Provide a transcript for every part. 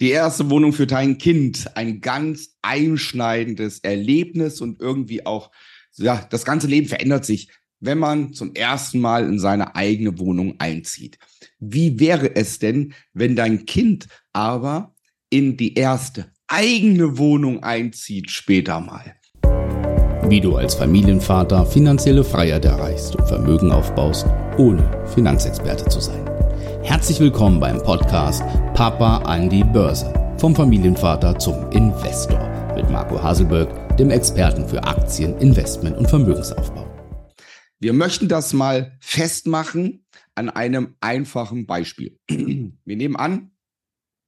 Die erste Wohnung für dein Kind, ein ganz einschneidendes Erlebnis und irgendwie auch, ja, das ganze Leben verändert sich, wenn man zum ersten Mal in seine eigene Wohnung einzieht. Wie wäre es denn, wenn dein Kind aber in die erste eigene Wohnung einzieht später mal? Wie du als Familienvater finanzielle Freiheit erreichst und Vermögen aufbaust, ohne Finanzexperte zu sein. Herzlich willkommen beim Podcast Papa an die Börse. Vom Familienvater zum Investor mit Marco Haselberg, dem Experten für Aktien, Investment und Vermögensaufbau. Wir möchten das mal festmachen an einem einfachen Beispiel. Wir nehmen an,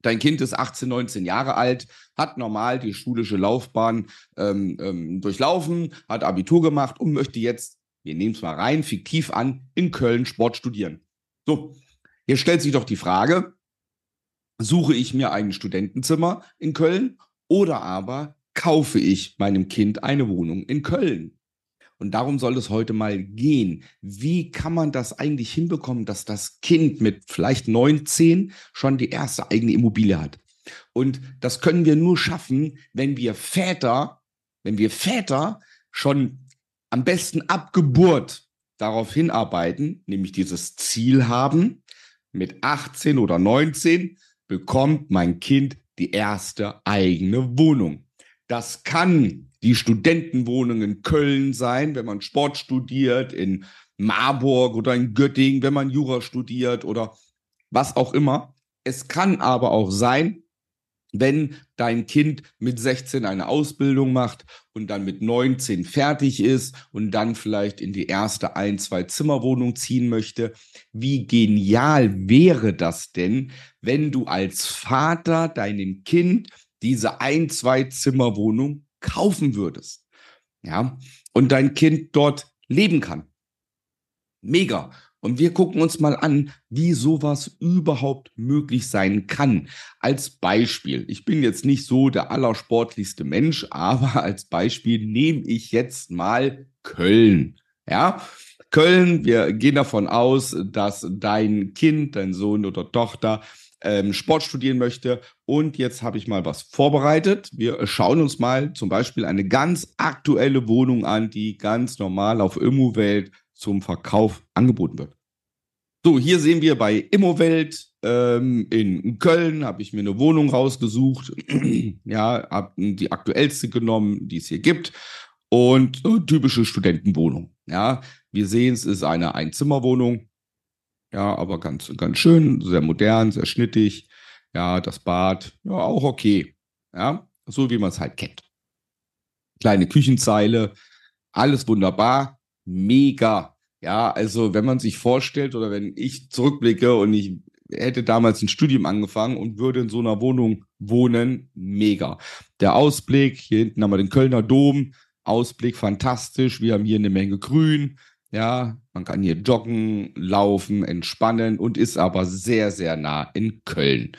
dein Kind ist 18, 19 Jahre alt, hat normal die schulische Laufbahn ähm, ähm, durchlaufen, hat Abitur gemacht und möchte jetzt, wir nehmen es mal rein, fiktiv an, in Köln Sport studieren. So, Jetzt stellt sich doch die Frage, suche ich mir ein Studentenzimmer in Köln oder aber kaufe ich meinem Kind eine Wohnung in Köln? Und darum soll es heute mal gehen. Wie kann man das eigentlich hinbekommen, dass das Kind mit vielleicht 19 schon die erste eigene Immobilie hat? Und das können wir nur schaffen, wenn wir Väter, wenn wir Väter schon am besten ab Geburt darauf hinarbeiten, nämlich dieses Ziel haben, mit 18 oder 19 bekommt mein Kind die erste eigene Wohnung. Das kann die Studentenwohnung in Köln sein, wenn man Sport studiert, in Marburg oder in Göttingen, wenn man Jura studiert oder was auch immer. Es kann aber auch sein, wenn dein Kind mit 16 eine Ausbildung macht und dann mit 19 fertig ist und dann vielleicht in die erste ein, zwei Zimmerwohnung ziehen möchte, wie genial wäre das denn, wenn du als Vater deinem Kind diese ein, zwei Zimmerwohnung kaufen würdest? Ja, und dein Kind dort leben kann. Mega. Und wir gucken uns mal an, wie sowas überhaupt möglich sein kann. Als Beispiel, ich bin jetzt nicht so der allersportlichste Mensch, aber als Beispiel nehme ich jetzt mal Köln. Ja, Köln, wir gehen davon aus, dass dein Kind, dein Sohn oder Tochter ähm, Sport studieren möchte. Und jetzt habe ich mal was vorbereitet. Wir schauen uns mal zum Beispiel eine ganz aktuelle Wohnung an, die ganz normal auf Immowelt zum Verkauf angeboten wird. So, hier sehen wir bei Immowelt ähm, in Köln, habe ich mir eine Wohnung rausgesucht. ja, habe die aktuellste genommen, die es hier gibt. Und eine typische Studentenwohnung. Ja, wir sehen, es ist eine Einzimmerwohnung. Ja, aber ganz, ganz schön, sehr modern, sehr schnittig. Ja, das Bad, ja, auch okay. Ja, so wie man es halt kennt. Kleine Küchenzeile, alles wunderbar mega. Ja, also wenn man sich vorstellt oder wenn ich zurückblicke und ich hätte damals ein Studium angefangen und würde in so einer Wohnung wohnen, mega. Der Ausblick, hier hinten haben wir den Kölner Dom, Ausblick fantastisch, wir haben hier eine Menge Grün, ja, man kann hier joggen, laufen, entspannen und ist aber sehr, sehr nah in Köln.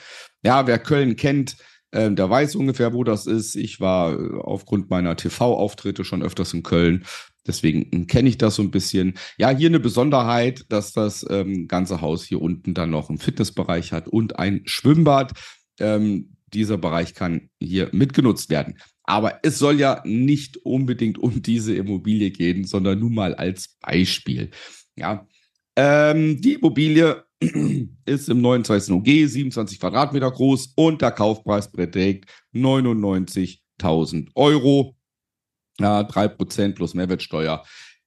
Ja, wer Köln kennt, äh, der weiß ungefähr, wo das ist. Ich war äh, aufgrund meiner TV-Auftritte schon öfters in Köln. Deswegen kenne ich das so ein bisschen. Ja, hier eine Besonderheit, dass das ähm, ganze Haus hier unten dann noch einen Fitnessbereich hat und ein Schwimmbad. Ähm, dieser Bereich kann hier mitgenutzt werden. Aber es soll ja nicht unbedingt um diese Immobilie gehen, sondern nur mal als Beispiel. Ja, ähm, die Immobilie ist im 29. OG, 27 Quadratmeter groß und der Kaufpreis beträgt 99.000 Euro. Ja, 3% plus Mehrwertsteuer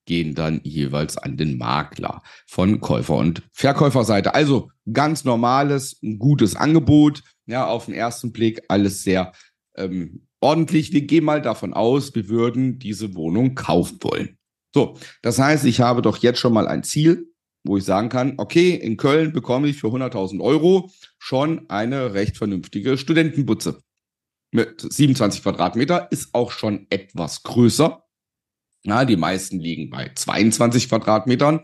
gehen dann jeweils an den Makler von Käufer- und Verkäuferseite. Also ganz normales, gutes Angebot. Ja, auf den ersten Blick alles sehr ähm, ordentlich. Wir gehen mal davon aus, wir würden diese Wohnung kaufen wollen. So, das heißt, ich habe doch jetzt schon mal ein Ziel, wo ich sagen kann, okay, in Köln bekomme ich für 100.000 Euro schon eine recht vernünftige Studentenbutze mit 27 Quadratmeter, ist auch schon etwas größer. Ja, die meisten liegen bei 22 Quadratmetern.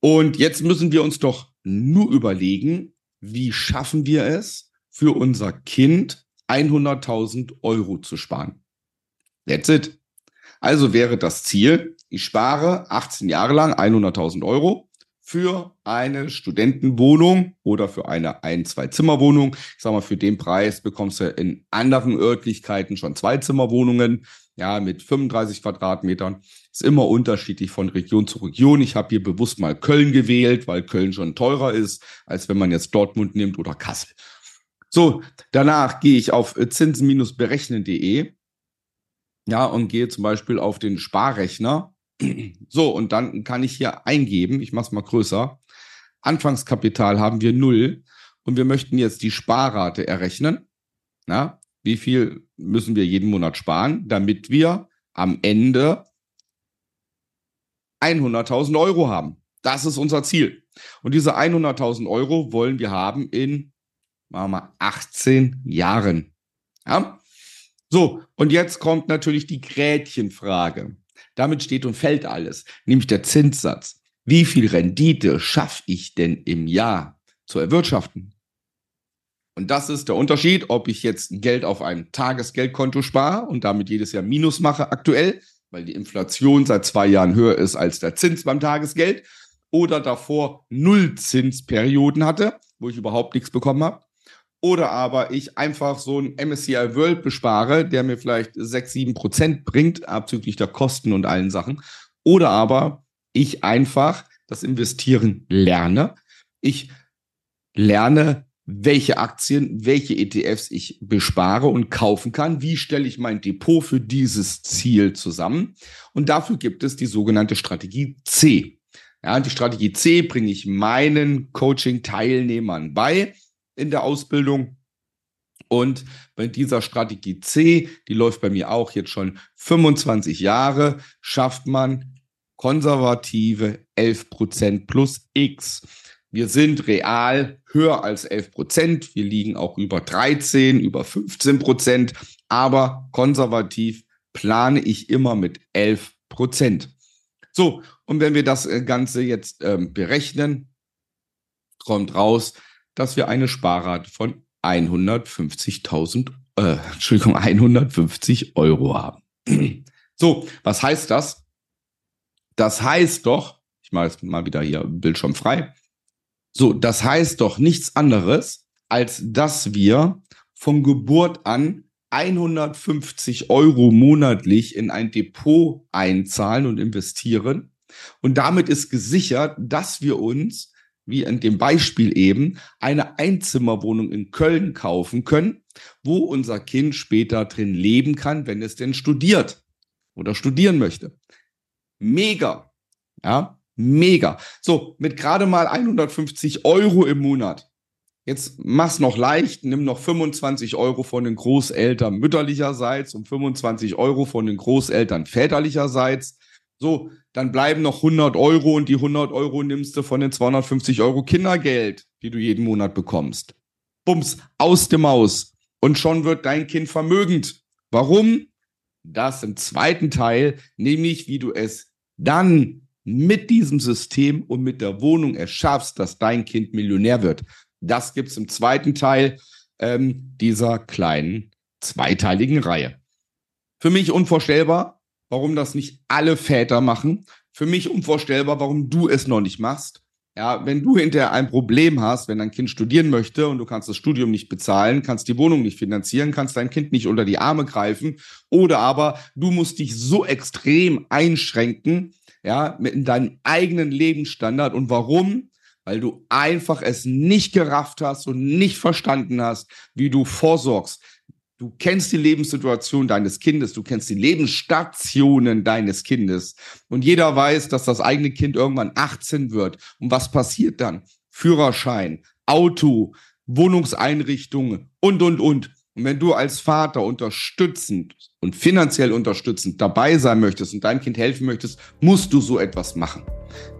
Und jetzt müssen wir uns doch nur überlegen, wie schaffen wir es, für unser Kind 100.000 Euro zu sparen. That's it. Also wäre das Ziel, ich spare 18 Jahre lang 100.000 Euro für eine Studentenwohnung oder für eine ein-, zwei-Zimmer-Wohnung. Ich sag mal, für den Preis bekommst du in anderen Örtlichkeiten schon Zwei-Zimmer-Wohnungen, ja, mit 35 Quadratmetern. Ist immer unterschiedlich von Region zu Region. Ich habe hier bewusst mal Köln gewählt, weil Köln schon teurer ist, als wenn man jetzt Dortmund nimmt oder Kassel. So, danach gehe ich auf zinsen-berechnen.de ja, und gehe zum Beispiel auf den Sparrechner so, und dann kann ich hier eingeben, ich mache es mal größer. Anfangskapital haben wir null und wir möchten jetzt die Sparrate errechnen. Na, wie viel müssen wir jeden Monat sparen, damit wir am Ende 100.000 Euro haben. Das ist unser Ziel. Und diese 100.000 Euro wollen wir haben in, machen wir mal, 18 Jahren. Ja? So, und jetzt kommt natürlich die Grätchenfrage. Damit steht und fällt alles, nämlich der Zinssatz. Wie viel Rendite schaffe ich denn im Jahr zu erwirtschaften? Und das ist der Unterschied, ob ich jetzt Geld auf einem Tagesgeldkonto spare und damit jedes Jahr Minus mache aktuell, weil die Inflation seit zwei Jahren höher ist als der Zins beim Tagesgeld, oder davor Nullzinsperioden hatte, wo ich überhaupt nichts bekommen habe, oder aber ich einfach so ein MSCI World bespare, der mir vielleicht 6, 7 Prozent bringt, abzüglich der Kosten und allen Sachen. Oder aber ich einfach das Investieren lerne. Ich lerne, welche Aktien, welche ETFs ich bespare und kaufen kann. Wie stelle ich mein Depot für dieses Ziel zusammen? Und dafür gibt es die sogenannte Strategie C. Ja, die Strategie C bringe ich meinen Coaching-Teilnehmern bei in der Ausbildung. Und bei dieser Strategie C, die läuft bei mir auch jetzt schon 25 Jahre, schafft man konservative 11% plus X. Wir sind real höher als 11%. Wir liegen auch über 13, über 15%. Aber konservativ plane ich immer mit 11%. So, und wenn wir das äh, Ganze jetzt ähm, berechnen, kommt raus, dass wir eine Sparrate von 150.000, äh, Entschuldigung, 150 Euro haben. so, was heißt das? Das heißt doch, ich mache jetzt mal wieder hier Bildschirm frei. So, das heißt doch nichts anderes, als dass wir von Geburt an 150 Euro monatlich in ein Depot einzahlen und investieren. Und damit ist gesichert, dass wir uns wie in dem Beispiel eben, eine Einzimmerwohnung in Köln kaufen können, wo unser Kind später drin leben kann, wenn es denn studiert oder studieren möchte. Mega. Ja, mega. So, mit gerade mal 150 Euro im Monat. Jetzt mach's noch leicht, nimm noch 25 Euro von den Großeltern mütterlicherseits und 25 Euro von den Großeltern väterlicherseits. So, dann bleiben noch 100 Euro und die 100 Euro nimmst du von den 250 Euro Kindergeld, die du jeden Monat bekommst. Bums, aus dem Maus. Und schon wird dein Kind vermögend. Warum? Das im zweiten Teil, nämlich wie du es dann mit diesem System und mit der Wohnung erschaffst, dass dein Kind Millionär wird. Das gibt's im zweiten Teil ähm, dieser kleinen zweiteiligen Reihe. Für mich unvorstellbar, warum das nicht alle Väter machen. Für mich unvorstellbar, warum du es noch nicht machst. Ja, wenn du hinterher ein Problem hast, wenn dein Kind studieren möchte und du kannst das Studium nicht bezahlen, kannst die Wohnung nicht finanzieren, kannst dein Kind nicht unter die Arme greifen oder aber du musst dich so extrem einschränken, ja, mit deinem eigenen Lebensstandard und warum? Weil du einfach es nicht gerafft hast und nicht verstanden hast, wie du vorsorgst, Du kennst die Lebenssituation deines Kindes, du kennst die Lebensstationen deines Kindes. Und jeder weiß, dass das eigene Kind irgendwann 18 wird. Und was passiert dann? Führerschein, Auto, Wohnungseinrichtungen und, und, und. Und wenn du als Vater unterstützend und finanziell unterstützend dabei sein möchtest und deinem Kind helfen möchtest, musst du so etwas machen.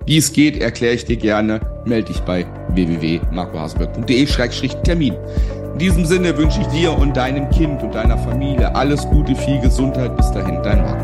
Wie es geht, erkläre ich dir gerne. Melde dich bei www.marcohasberg.de-termin. In diesem Sinne wünsche ich dir und deinem Kind und deiner Familie alles Gute, viel Gesundheit. Bis dahin, dein Marco.